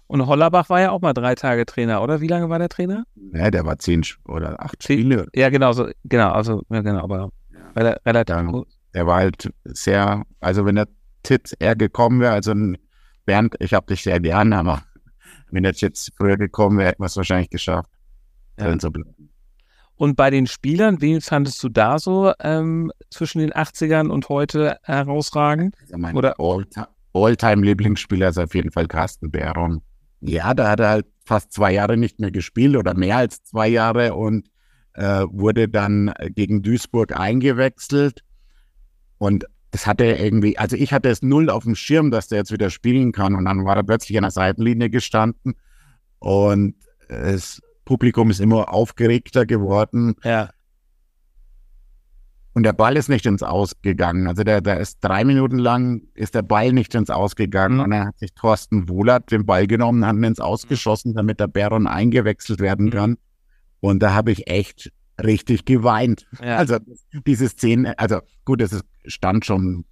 Und Hollerbach war ja auch mal drei Tage Trainer, oder? Wie lange war der Trainer? Ja, der war zehn oder acht Zehn- Spiele. Ja, genau, so, genau, also, ja, genau, aber rela- relativ Ja. gut. Der war halt sehr, also wenn der Titz eher gekommen wäre, also Bernd, ich habe dich sehr gern, aber wenn der Titz früher gekommen wäre, hätten wir es wahrscheinlich geschafft. Ja. drin zu bleiben. Und bei den Spielern, wen fandest du da so ähm, zwischen den 80ern und heute herausragend? Also mein Oder- All- All-Time-Lieblingsspieler ist auf jeden Fall Carsten Behron. Ja, da hat er halt fast zwei Jahre nicht mehr gespielt oder mehr als zwei Jahre und äh, wurde dann gegen Duisburg eingewechselt. Und das hatte irgendwie, also ich hatte es null auf dem Schirm, dass der jetzt wieder spielen kann. Und dann war er plötzlich an der Seitenlinie gestanden und das Publikum ist immer aufgeregter geworden. Ja. Und der Ball ist nicht ins Ausgegangen. Also der, der ist drei Minuten lang ist der Ball nicht ins Ausgegangen. Mhm. Und dann hat sich Thorsten Wohlert den Ball genommen, hat ihn ins Ausgeschossen, damit der Baron eingewechselt werden Mhm. kann. Und da habe ich echt richtig geweint. Ja. Also diese Szene, also gut, es stand schon,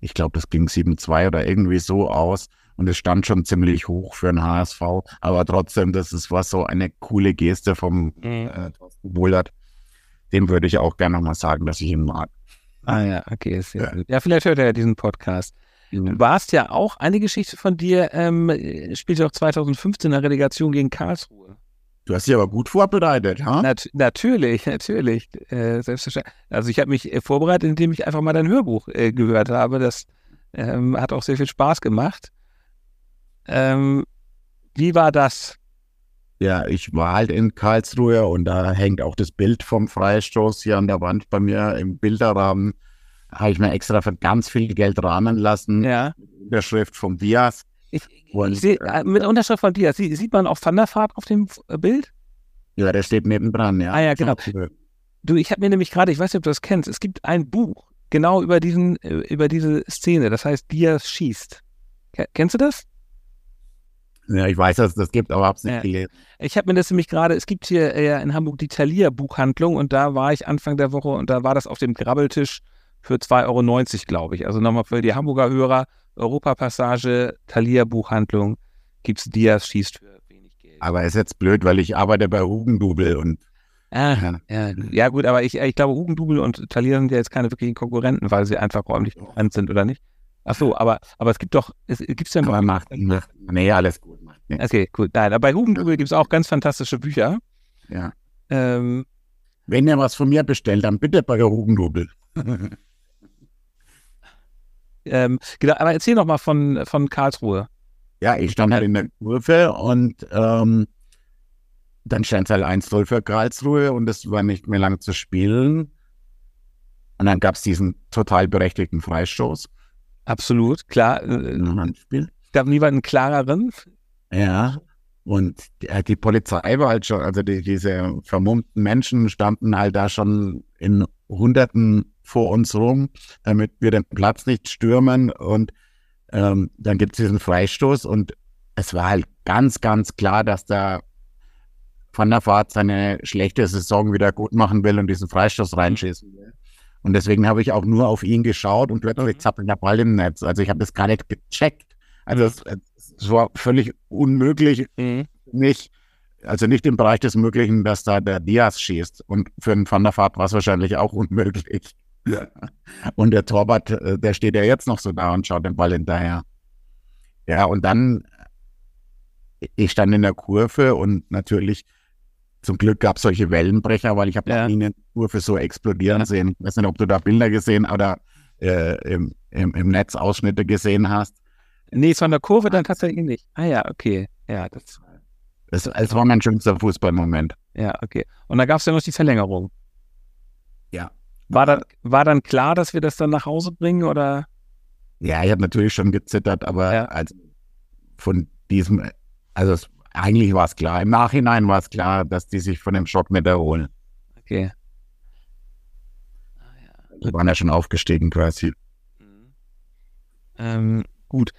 ich glaube, das ging 7-2 oder irgendwie so aus. Und es stand schon ziemlich hoch für den HSV. Aber trotzdem, das ist, war so eine coole Geste vom Mhm. äh, Thorsten Wohlert. Dem würde ich auch gerne nochmal sagen, dass ich ihn mag. Ah ja, okay, sehr Ja. gut. Ja, vielleicht hört er ja diesen Podcast. Du warst ja auch, eine Geschichte von dir, ähm, spielte auch 2015 in der Relegation gegen Karlsruhe. Du hast dich aber gut vorbereitet, ha? Nat natürlich, [laughs] natürlich, äh, selbstverständlich. Also ich habe mich äh, vorbereitet, indem ich einfach mal dein Hörbuch äh, gehört habe. Das ähm, hat auch sehr viel Spaß gemacht. Ähm, wie war das? Ja, ich war halt in Karlsruhe und da hängt auch das Bild vom Freistoß hier an der Wand bei mir im Bilderrahmen. Habe ich mir extra für ganz viel Geld rahmen lassen. Ja. Der Schrift vom Diaz. Ich, Und, ich seh, äh, mit Unterschrift von Sie, sieht man auch Van der Vaart auf dem äh, Bild? Ja, der steht nebendran, ja. Ah ja, genau. Du, ich habe mir nämlich gerade, ich weiß nicht, ob du das kennst, es gibt ein Buch genau über diesen, äh, über diese Szene, das heißt Diaz schießt. Ke- Kennst du das? Ja, ich weiß, dass es das gibt, aber hab's nicht Ja. gelesen. Ich habe mir das nämlich gerade, es gibt hier äh, in Hamburg die Thalia Buchhandlung und da war ich Anfang der Woche und da war das auf dem Grabbeltisch für 2,90 Euro, glaube ich. Also nochmal für die Hamburger Hörer, Europapassage, Thalia Buchhandlung, gibt's Diaz schießt für wenig Geld. Aber ist jetzt blöd, weil ich arbeite bei Hugendubel und Ah, ja, ja, ja gut, aber ich, ich glaube, Hugendubel und Thalia sind ja jetzt keine wirklichen Konkurrenten, weil sie einfach räumlich bekannt sind, oder nicht? Ach so, aber, aber es gibt doch, es gibt's denn aber macht, macht nee, alles gut. Macht nichts. Okay, gut. Nein, aber bei Hugendubel gibt es auch ganz fantastische Bücher. Ja. Ähm, Wenn ihr was von mir bestellt, dann bitte bei der Hugendubel. [laughs] ähm, genau, aber erzähl noch mal von, von Karlsruhe. Ja, ich stand halt in der Kurve und ähm, dann stand es halt 1-0 für Karlsruhe und es war nicht mehr lang zu spielen. Und dann gab es diesen total berechtigten Freistoß Absolut, klar. Äh, Handspiel. Es gab niemanden klareren. Ja. Und die, äh, die Polizei war halt schon, also die, diese vermummten Menschen standen halt da schon in Hunderten vor uns rum, damit wir den Platz nicht stürmen. Und ähm, dann gibt es diesen Freistoß und es war halt ganz, ganz klar, dass da Van der Vaart seine schlechte Saison wieder gut machen will und diesen Freistoß reinschießen will. Und deswegen habe ich auch nur auf ihn geschaut und plötzlich Mhm. zappelt der Ball im Netz. Also ich habe das gar nicht gecheckt. Also es, es war völlig unmöglich, nicht, also nicht im Bereich des Möglichen, dass da der Diaz schießt. Und für einen Van der Vaart war es wahrscheinlich auch unmöglich. Und der Torwart, äh, der steht ja jetzt noch so da und schaut den Ball hinterher. Ja, und dann, ich stand in der Kurve und natürlich, zum Glück gab es solche Wellenbrecher, weil ich habe Ja. noch nie eine Kurve so explodieren sehen. Ich weiß nicht, ob du da Bilder gesehen oder äh, im, im, im Netz Ausschnitte gesehen hast. Nee, von der Kurve dann tatsächlich nicht. Ah ja, okay. Ja, das, Es, es war mein schönster Fußballmoment. ja, okay. Und dann gab es ja noch die Verlängerung. Ja. War dann, war dann klar, dass wir das dann nach Hause bringen oder? Ja, ich habe natürlich schon gezittert, aber Ja. also von diesem, also es eigentlich war es klar. Im Nachhinein war es klar, dass die sich von dem Schock nicht erholen. Okay. Die waren ja schon aufgestiegen quasi. Ähm, gut.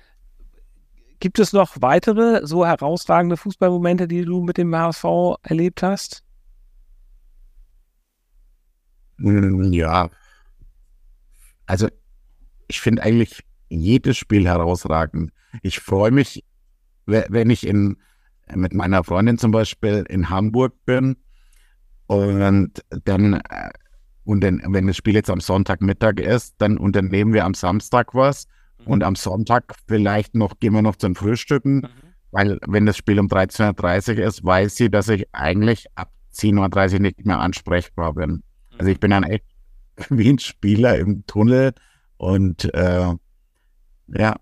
Gibt es noch weitere so herausragende Fußballmomente, die du mit dem HSV erlebt hast? Mm, Ja. Also, ich finde eigentlich jedes Spiel herausragend. Ich freue mich, we- wenn ich in, mit meiner Freundin zum Beispiel in Hamburg bin. Und dann, äh, und dann, wenn das Spiel jetzt am Sonntagmittag ist, dann unternehmen wir am Samstag was. Und am Sonntag vielleicht noch, gehen wir noch zum Frühstücken, weil wenn das Spiel um 13.30 Uhr ist, weiß sie, dass ich eigentlich ab 10.30 Uhr nicht mehr ansprechbar bin. Also ich bin dann echt [laughs] wie ein Spieler im Tunnel und äh, ja,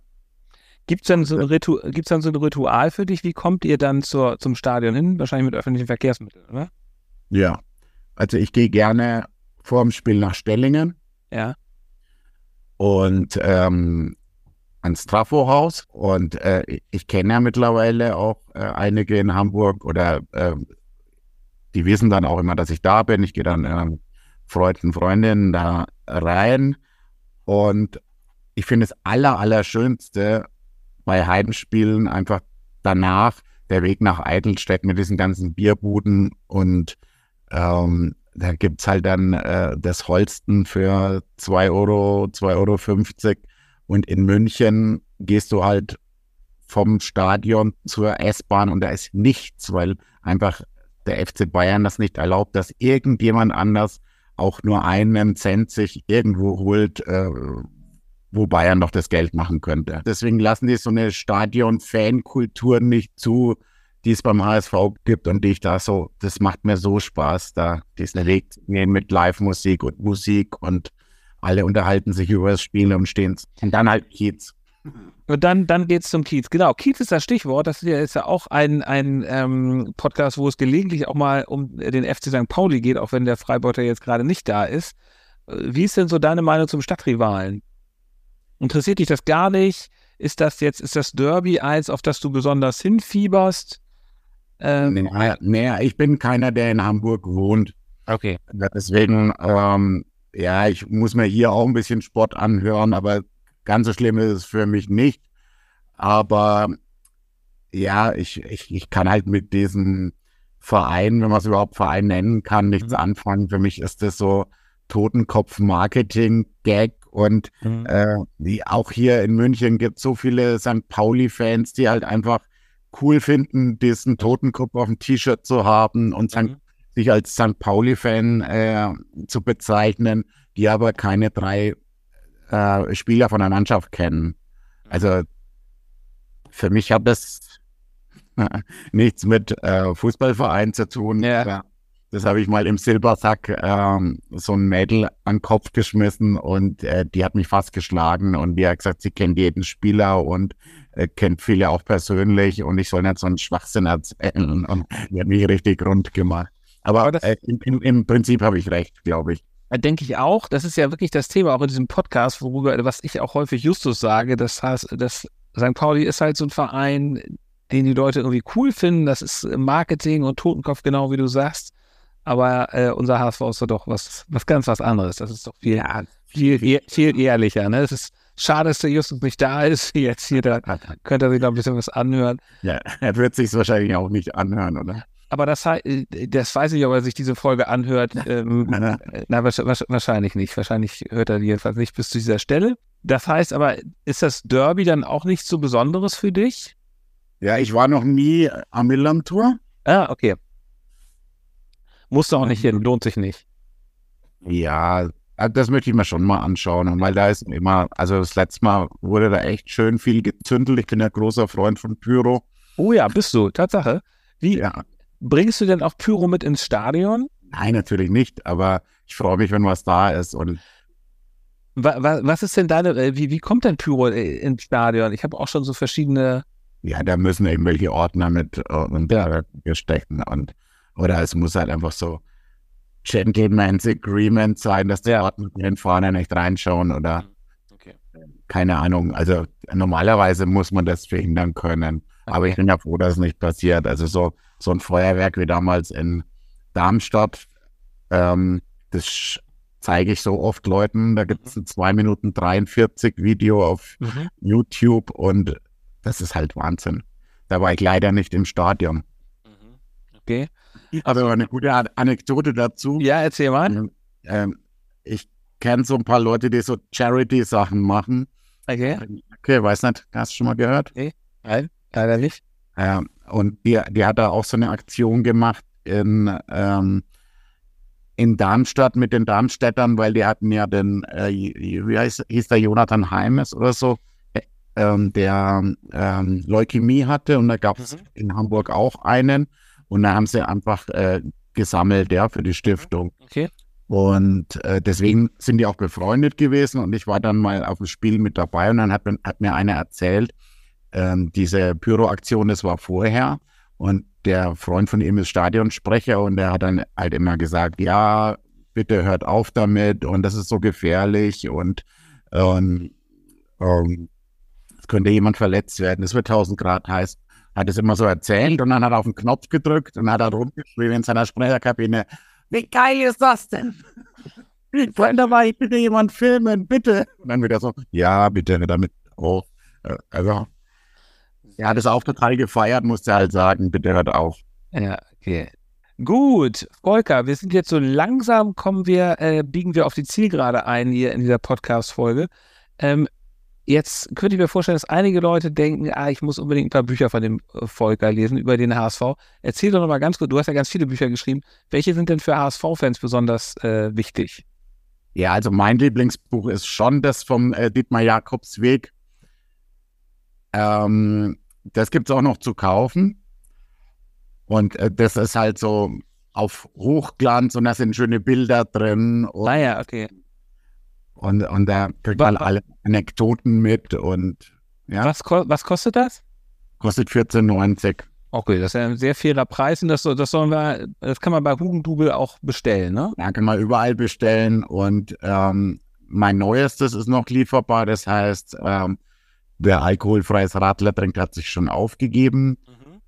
Gibt es dann, so ein Ritu gibt's dann so ein Ritual für dich? Wie kommt ihr dann zur, zum Stadion hin? Wahrscheinlich mit öffentlichen Verkehrsmitteln, oder? ja. Also ich gehe gerne vor dem Spiel nach Stellingen Ja. und ähm, ans Trafohaus und äh, ich- ich kenne ja mittlerweile auch äh, einige in Hamburg oder äh, die wissen dann auch immer, dass ich da bin. Ich gehe dann ähm, Freunden, Freundinnen da rein und ich finde das aller, allerschönste bei Heimspielen einfach danach der Weg nach Eidelstedt mit diesen ganzen Bierbuden und ähm, da gibt's halt dann äh, das Holsten für 2 Euro, 2,50 Euro. Und in München gehst du halt vom Stadion zur S-Bahn und da ist nichts, weil einfach der FC Bayern das nicht erlaubt, dass irgendjemand anders auch nur einen Cent sich irgendwo holt, äh, wo Bayern noch das Geld machen könnte. Deswegen lassen die so eine Stadion-Fan-Kultur nicht zu, die es beim HSV gibt und die ich da so, das macht mir so Spaß, da diesen Weg zu gehen mit Live-Musik und Musik und alle unterhalten sich über das Spiel und stehen. Und dann halt Kiez. Und dann, dann geht es zum Kiez. Genau, Kiez ist das Stichwort. Das ist ja, auch ein, ein ähm, Podcast, wo es gelegentlich auch mal um den FC St. Pauli geht, auch wenn der Freibeuter jetzt gerade nicht da ist. Äh, Wie ist denn so deine Meinung zum Stadtrivalen? Interessiert dich das gar nicht? Ist das jetzt, ist das Derby eins, auf das du besonders hinfieberst? Ähm, Nee, nee, ich bin keiner, der in Hamburg wohnt. Okay. Deswegen, ähm, ja, ich muss mir hier auch ein bisschen Sport anhören, aber ganz so schlimm ist es für mich nicht. Aber ja, ich, ich, ich kann halt mit diesem Verein, wenn man es überhaupt Verein nennen kann, nichts Mhm. anfangen. Für mich ist das so Totenkopf-Marketing-Gag und Mhm. äh, die, auch hier in München gibt es so viele St. Pauli-Fans, die halt einfach cool finden, diesen Totenkopf auf dem T-Shirt zu haben und. Mhm. sich als St. Pauli-Fan äh, zu bezeichnen, die aber keine drei äh, Spieler von der Mannschaft kennen. Also für mich hat das [laughs] nichts mit äh, Fußballverein zu tun. Ja. Das habe ich mal im Silbersack ähm, so ein Mädel an den Kopf geschmissen und äh, die hat mich fast geschlagen und die hat gesagt, sie kennt jeden Spieler und äh, kennt viele auch persönlich und ich soll nicht so einen Schwachsinn erzählen [laughs] und die hat mich richtig rund gemacht. Aber, Aber äh, im, im, im Prinzip habe ich recht, glaube ich. Denke ich auch. Das ist ja wirklich das Thema auch in diesem Podcast, worüber, was ich auch häufig Justus sage. Das heißt, das St. Pauli ist halt so ein Verein, den die Leute irgendwie cool finden. Das ist Marketing und Totenkopf, genau wie du sagst. Aber äh, unser HSV ist doch was, was ganz was anderes. Das ist doch viel, viel, ehr- viel ehrlicher. Ne? Es ist schade, dass der Justus nicht da ist. [laughs] Jetzt hier, da könnte er sich noch ein bisschen was anhören. Ja, er wird sich wahrscheinlich auch nicht anhören, oder? Aber das, äh, das weiß ich, ob er sich diese Folge anhört. Ähm, Ja. [laughs] äh, Na, wahrsch- wahrscheinlich nicht. Wahrscheinlich hört er jedenfalls nicht bis zu dieser Stelle. Das heißt aber, ist das Derby dann auch nichts so Besonderes für dich? Ja, ich war noch nie am Millam-Tour. Ah, okay. Musst du auch nicht hin, lohnt sich nicht. Ja, äh, das möchte ich mir schon mal anschauen, weil da ist immer, also das letzte Mal wurde da echt schön viel gezündelt. Ich bin ja großer Freund von Pyro. Oh ja, bist du, Tatsache. Wie Ja, bringst du denn auch Pyro mit ins Stadion? nein, natürlich nicht, aber ich freue mich, wenn was da ist und Wa wa was ist denn deine, äh, wie, wie kommt denn Pyro äh, ins Stadion? Ich habe auch schon so verschiedene. ja, da müssen irgendwelche Ordner mit und Ja. gestecken und oder es muss halt einfach so Gentleman's Agreement sein, dass die Ja. Ordner in vorne nicht reinschauen oder Okay. keine Ahnung. Also normalerweise muss man das verhindern können. Aber ich bin ja froh, dass es nicht passiert. Also so, so ein Feuerwerk wie damals in Darmstadt, ähm, das zeige ich so oft Leuten. Da gibt es ein 2 Minuten 43 Video auf Mhm. YouTube und das ist halt Wahnsinn. Da war ich leider nicht im Stadion. Okay. Aber eine gute An- Anekdote dazu. Ja, erzähl mal. Ähm, ich kenne so ein paar Leute, die so Charity-Sachen machen. Okay. Okay, weiß nicht, hast du schon mal gehört? Nein, leider nicht. Ähm, und die, die hat da auch so eine Aktion gemacht in, ähm, in Darmstadt mit den Darmstädtern, weil die hatten ja den, äh, wie heißt, hieß der Jonathan Heimes oder so, äh, ähm, der ähm, Leukämie hatte und da gab es Mhm. in Hamburg auch einen und da haben sie einfach äh, gesammelt, ja, für die Stiftung. Okay. Und äh, deswegen sind die auch befreundet gewesen und ich war dann mal auf dem Spiel mit dabei und dann hat, mir- hat mir einer erzählt, ähm, diese Pyroaktion, das war vorher und der Freund von ihm ist Stadionsprecher und der hat dann halt immer gesagt, ja, bitte hört auf damit und das ist so gefährlich und ähm, ähm, es könnte jemand verletzt werden, es wird 1000 Grad heiß. Hat es immer so erzählt und dann hat er auf den Knopf gedrückt und hat er rumgeschrien in seiner Sprecherkabine, wie geil ist das denn? [laughs] Wollen dabei bitte jemand filmen, bitte? Und dann wieder so, ja, bitte, damit. Äh, Also, er hat es auch total gefeiert, musste halt sagen, bitte hört auf. Ja, okay. Gut, Volker, wir sind jetzt so langsam, kommen wir, äh, biegen wir auf die Zielgerade ein hier in dieser Podcast-Folge. Ähm, jetzt könnte ich mir vorstellen, dass einige Leute denken, ah, ich muss unbedingt ein paar Bücher von dem äh, Volker lesen über den HSV. Erzähl doch noch mal ganz kurz, du hast ja ganz viele Bücher geschrieben. Welche sind denn für HSV-Fans besonders äh, wichtig? Ja, also mein Lieblingsbuch ist schon das vom äh, Dietmar Jakobsweg. Ähm, das gibt es auch noch zu kaufen. Und äh, das ist halt so auf Hochglanz und da sind schöne Bilder drin und, Naja, okay. Und, und da kriegt man alle Anekdoten mit und ja, Was, was kostet das? kostet 14,90. Okay, das ist ja ein sehr fairer Preis und das, das sollen wir, das kann man bei Hugendubel auch bestellen, ne? Da kann man überall bestellen und ähm, mein neuestes ist noch lieferbar. Das heißt, ähm, wer alkoholfreies Radler trinkt, hat sich schon aufgegeben.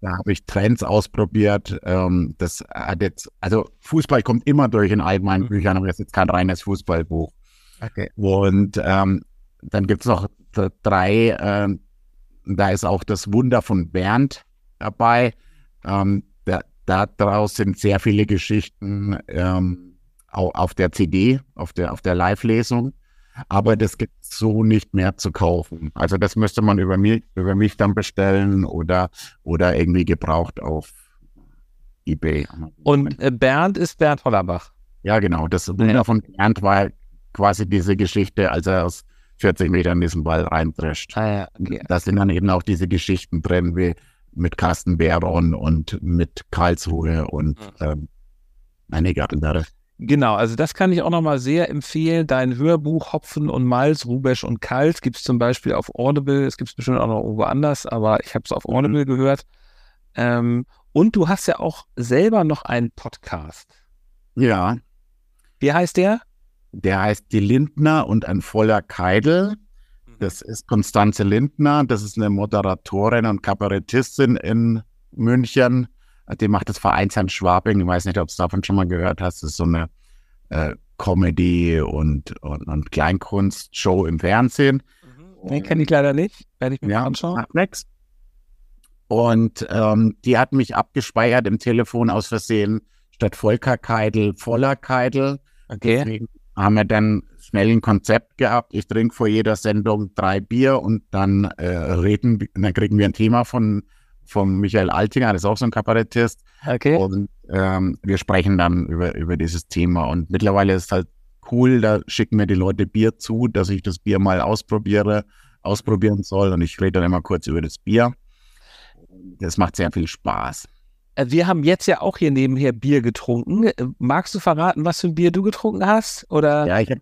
Da habe ich Trends ausprobiert. Ähm, das hat jetzt, also Fußball kommt immer durch in all meinen Mhm. Büchern, aber das ist jetzt kein reines Fußballbuch. Okay. Und ähm, dann gibt es noch drei, ähm, da ist auch das Wunder von Bernd dabei. Ähm, da, da draus sind sehr viele Geschichten ähm, au- auf der CD, auf der, auf der Live-Lesung. Aber das gibt es so nicht mehr zu kaufen. Also das müsste man über mich, über mich dann bestellen oder, oder irgendwie gebraucht auf Ebay. Und äh, Bernd ist Bernd Hollerbach. Ja, genau. Das Wunder von Bernd war quasi diese Geschichte, als er aus 40 Metern diesen Ball reindrescht. Ah ja, okay. Da sind dann eben auch diese Geschichten drin, wie mit Carsten Behron und mit Karlsruhe und ähm, einige andere. Genau, also das kann ich auch nochmal sehr empfehlen. Dein Hörbuch Hopfen und Malz, Rubesch und Kalt gibt es zum Beispiel auf Audible. Es gibt es bestimmt auch noch irgendwo anders, aber ich habe es auf Mhm. Audible gehört. Ähm, und du hast ja auch selber noch einen Podcast. Ja, Wie heißt der? Der heißt Die Lindner und ein voller Keidel. Das ist Konstanze Lindner. Das ist eine Moderatorin und Kabarettistin in München. Die macht das Vereinsheim Schwabing. Ich weiß nicht, ob du davon schon mal gehört hast. Das ist so eine äh, Comedy- und, und, und Kleinkunstshow im Fernsehen. Den kenne ich leider nicht. Werde ich mir mal anschauen. macht nix. Und ähm, die hat mich abgespeichert im Telefon aus Versehen statt Volker Keidel, voller Keidel. Okay. Deswegen haben wir dann schnell ein Konzept gehabt. Ich trinke vor jeder Sendung drei Bier und dann äh, reden, dann kriegen wir ein Thema von, von Michael Altinger, das ist auch so ein Kabarettist. Okay. Und ähm, wir sprechen dann über, über dieses Thema. Und mittlerweile ist es halt cool, da schicken mir die Leute Bier zu, dass ich das Bier mal ausprobiere, ausprobieren soll. Und ich rede dann immer kurz über das Bier. Das macht sehr viel Spaß. Äh, Wir haben jetzt ja auch hier nebenher Bier getrunken. Äh, Magst du verraten, was für ein Bier du getrunken hast? Oder? Ja, ich hab,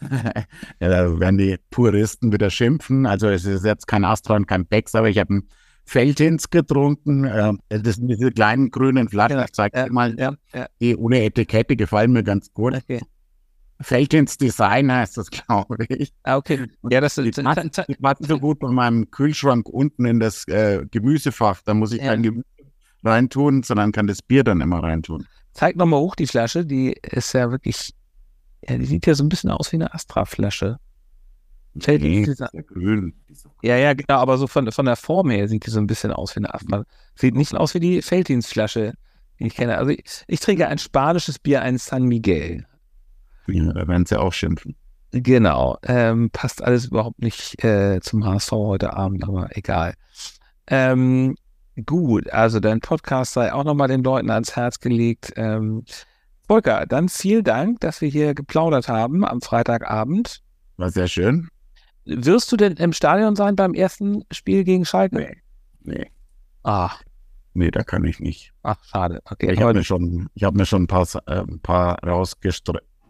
[laughs] ja, da werden die Puristen wieder schimpfen. Also es ist jetzt kein Astra und kein Becks, aber ich habe einen Feldhins getrunken. Äh, Das sind diese kleinen grünen Flaschen. Ja, Ich zeige Ja, dir mal, ja, die ohne Etikette gefallen mir ganz gut. Okay. Feldins Design heißt das, [laughs] glaube ich. Ah, okay. Ja, das passt so gut bei meinem Kühlschrank unten in das äh, Gemüsefach. Da muss ich kein Gemüse reintun, sondern kann das Bier dann immer reintun. Zeig nochmal hoch die Flasche. Die ist ja wirklich, ja, die sieht ja so ein bisschen aus wie eine Astra-Flasche. Feldins Nee, ist ja grün. Ja, ja, genau, aber so von, von der Form her sieht die so ein bisschen aus wie eine Astra. Sieht nicht aus wie die Felddienstflasche, die ich kenne. Also ich, ich trinke ein spanisches Bier, ein San Miguel. Ja, da werden sie auch schimpfen. Genau. Ähm, passt alles überhaupt nicht äh, zum HSV heute Abend, aber egal. Ähm, gut, also dein Podcast sei auch nochmal den Leuten ans Herz gelegt. Ähm, Volker, dann vielen Dank, dass wir hier geplaudert haben am Freitagabend. War sehr schön. Wirst du denn im Stadion sein beim ersten Spiel gegen Schalke? Nee. Nee, Ah, nee, da kann ich nicht. ach, schade. Okay, Ich habe mir schon, ich habe mir schon ein paar, äh, ein paar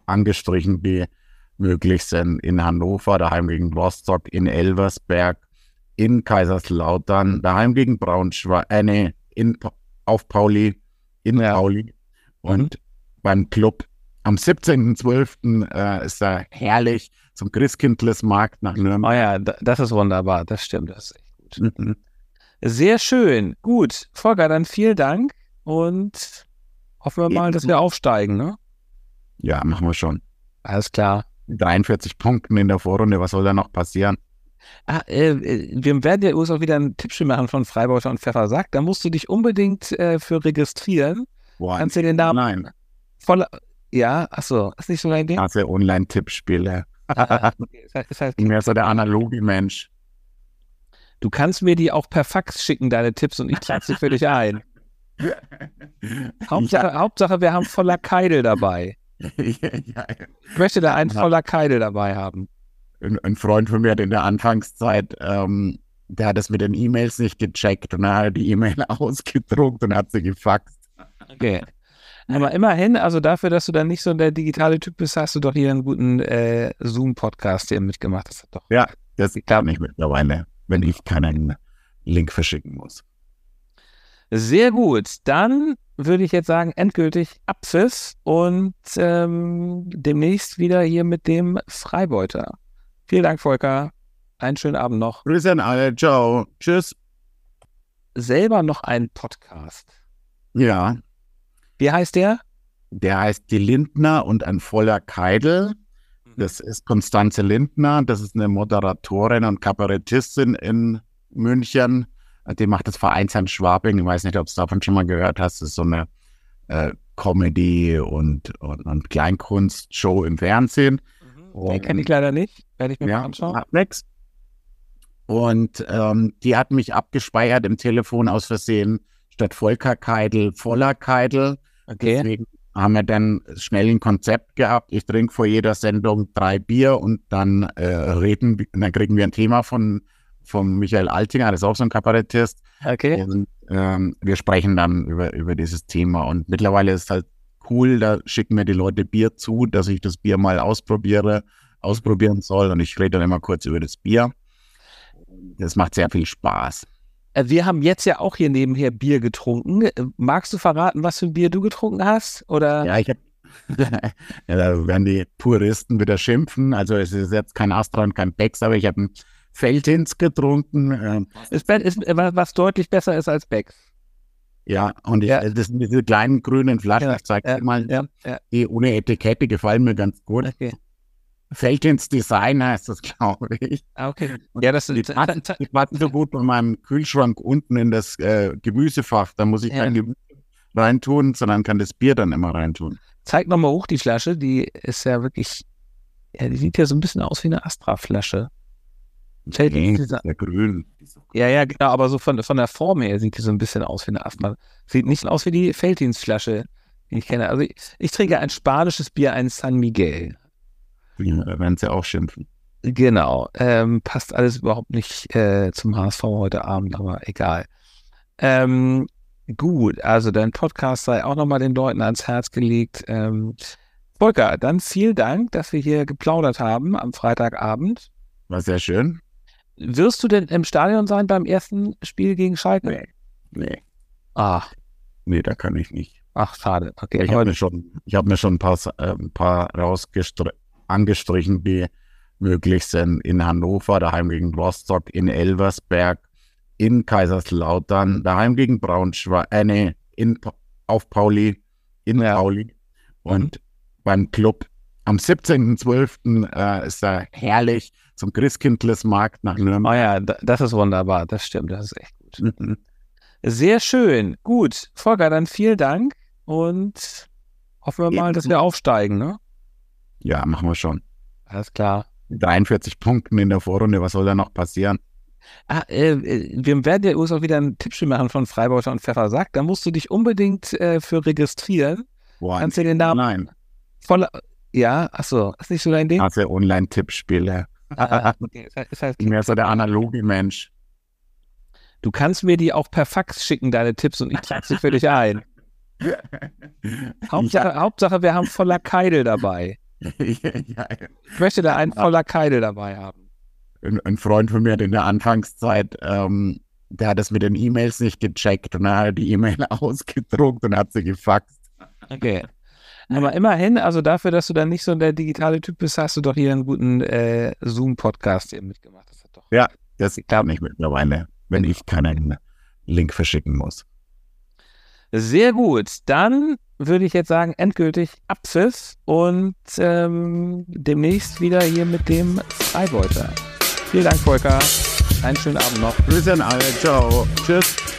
angestrichen, die möglich sind. In Hannover, daheim gegen Rostock, in Elversberg, in Kaiserslautern, daheim gegen Braunschweig, äh, nee, in, auf Pauli, in Ja. Pauli und beim Club. Am 17.12. Äh, ist er herrlich zum Christkindlesmarkt nach Oh Nürnberg. ja, da- das ist wunderbar. Das stimmt. Das ist echt gut. Mhm. Sehr schön. Gut. Volker, dann vielen Dank und hoffen wir mal, dass wir aufsteigen, ne? Ja, machen wir schon. Alles klar. 43 Punkten in der Vorrunde, was soll da noch passieren? Ah, äh, äh, wir werden ja übrigens auch wieder ein Tippspiel machen von Freibeuter und Pfeffersack. Da musst du dich unbedingt äh, für registrieren. Boah, Kannst du den Namen Nein, voller. Ja, achso, ist nicht so dein Ding? hasse Online-Tippspiele. Ah, [laughs] okay. halt, ist halt, Ich bin mehr so der analoge Mensch. du kannst mir die auch per Fax schicken, deine Tipps, und ich trage sie für dich ein. [laughs] Hauptsache, Hauptsache, wir haben voller Keidel dabei. [laughs] ja, ja. Ich möchte da einen Ja. voller Keidel dabei haben. Ein, Freund von mir hat in der Anfangszeit, ähm, der hat das mit den E-Mails nicht gecheckt und dann hat er die E-Mail [laughs] ausgedruckt und hat sie gefaxt. Okay. Aber immerhin, also dafür, dass du dann nicht so der digitale Typ bist, hast du doch hier einen guten äh, Zoom-Podcast hier mitgemacht. Das hat doch. Ja, das kann ich mittlerweile, wenn ich keinen Link verschicken muss. Sehr gut. Dann würde ich jetzt sagen, endgültig Abpfiff und ähm, demnächst wieder hier mit dem Freibeuter. Vielen Dank, Volker. Einen schönen Abend noch. Grüße an alle, ciao, tschüss. Selber noch einen Podcast. Ja, Wie heißt der? der heißt Die Lindner und ein voller Keidel. Das ist Konstanze Lindner, das ist eine Moderatorin und Kabarettistin in München. Die macht das Vereinsheim Schwabing. Ich weiß nicht, ob du davon schon mal gehört hast. Das ist so eine äh, Comedy- und, und, und Kleinkunstshow im Fernsehen. Den kenne ich leider nicht. Werde ich mir mal Ja, anschauen. macht nix. Und ähm, die hat mich abgespeichert im Telefon aus Versehen statt Volker Keidel, voller Keidel. Okay. Deswegen haben wir dann schnell ein Konzept gehabt. Ich trinke vor jeder Sendung drei Bier und dann äh, reden, wir- dann kriegen wir ein Thema von, von Michael Altinger, das ist auch so ein Kabarettist. Okay. Und ähm, wir sprechen dann über, über dieses Thema. Und mittlerweile ist es halt cool, da schicken mir die Leute Bier zu, dass ich das Bier mal ausprobiere, ausprobieren soll. Und ich rede dann immer kurz über das Bier. Das macht sehr viel Spaß. Äh, Wir haben jetzt ja auch hier nebenher Bier getrunken. Äh, Magst du verraten, was für ein Bier du getrunken hast? Oder? Ja, ich habe. [laughs] ja, da werden die Puristen wieder schimpfen. Also es ist jetzt kein Astra und kein Becks, aber ich habe einen Feldhins getrunken. ähm, Ist, ist, äh, was deutlich besser ist als Becks. Ja, und ich, Ja. das sind diese kleinen grünen Flaschen. Ja, ich zeige ja, mal, Ja, die ohne Etikette gefallen mir ganz gut. okay. Feldhins Design heißt das, [laughs] glaube ich. Ah, okay. Ja, das Die ist. passen, die passen so gut bei meinem Kühlschrank unten in das äh, Gemüsefach. Da muss ich kein Gemüse reintun, sondern kann das Bier dann immer reintun. Zeig nochmal hoch die Flasche. Die ist ja wirklich. Ja, die sieht ja so ein bisschen aus wie eine Astra-Flasche. Fällt Nee, dieser- der grün. Ja, ja, genau, aber so von, von der Form her sieht die so ein bisschen aus wie eine Astra. Sieht nicht aus wie die Felddienstflasche, die ich kenne. Also ich, ich trinke ein spanisches Bier, ein San Miguel. Ja, da werden sie auch schimpfen. Genau. Ähm, passt alles überhaupt nicht äh, zum HSV heute Abend, aber egal. Ähm, gut, also dein Podcast sei auch nochmal den Leuten ans Herz gelegt. Ähm, Volker, dann vielen Dank, dass wir hier geplaudert haben am Freitagabend. War sehr schön. Wirst du denn im Stadion sein beim ersten Spiel gegen Schalke? Nee. Nee. Ah, Nee, da kann ich nicht. ach, schade. Okay, Ich habe mir schon, ich habe mir schon ein paar, äh, ein paar angestrichen, die möglich sind. In Hannover, daheim gegen Rostock, in Elversberg, in Kaiserslautern, daheim gegen Braunschweig, äh, nee, in, auf Pauli, in ja. Pauli. Und mhm. beim Club am 17.12. Äh, ist er herrlich zum Christkindlesmarkt nach Nürnberg. Oh ja, das ist wunderbar, das stimmt, das ist echt gut. Mhm. Sehr schön. Gut, Volker, dann vielen Dank und hoffen wir mal, dass wir aufsteigen, ne? Ja, machen wir schon. Alles klar. 43 Punkten in der Vorrunde, was soll da noch passieren? Ah, äh, wir werden ja auch wieder ein Tippspiel machen von Freibeuter und Pfeffersack. Da musst du dich unbedingt äh, für registrieren. Boah, Kannst du den Namen? Nein. Voller, ja, achso, ist nicht so dein Ding? Also Online-Tippspiele. Ah, [laughs] okay. ist halt, ist halt Mehr so der analoge Mensch. Du kannst mir die auch per Fax schicken, deine Tipps, und ich trage sie für dich ein. [laughs] Hauptsache, ja. Hauptsache, wir haben voller Keidel dabei. [laughs] Ich möchte da einen voller Keidel dabei haben. Ein, ein, Freund von mir hat in der Anfangszeit, ähm, der hat das mit den E-Mails nicht gecheckt und er hat die E-Mail ausgedruckt und hat sie gefaxt. Okay. Aber immerhin, also dafür, dass du dann nicht so der digitale Typ bist, hast du doch hier einen guten äh, Zoom-Podcast eben mitgemacht. Das doch ja, das klappt nicht mittlerweile, wenn ich keinen Link verschicken muss. Sehr gut. Dann würde ich jetzt sagen, endgültig Abpfiff und ähm, demnächst wieder hier mit dem Freibeuter. Vielen Dank, Volker. Einen schönen Abend noch. Grüße an alle. Ciao. Tschüss.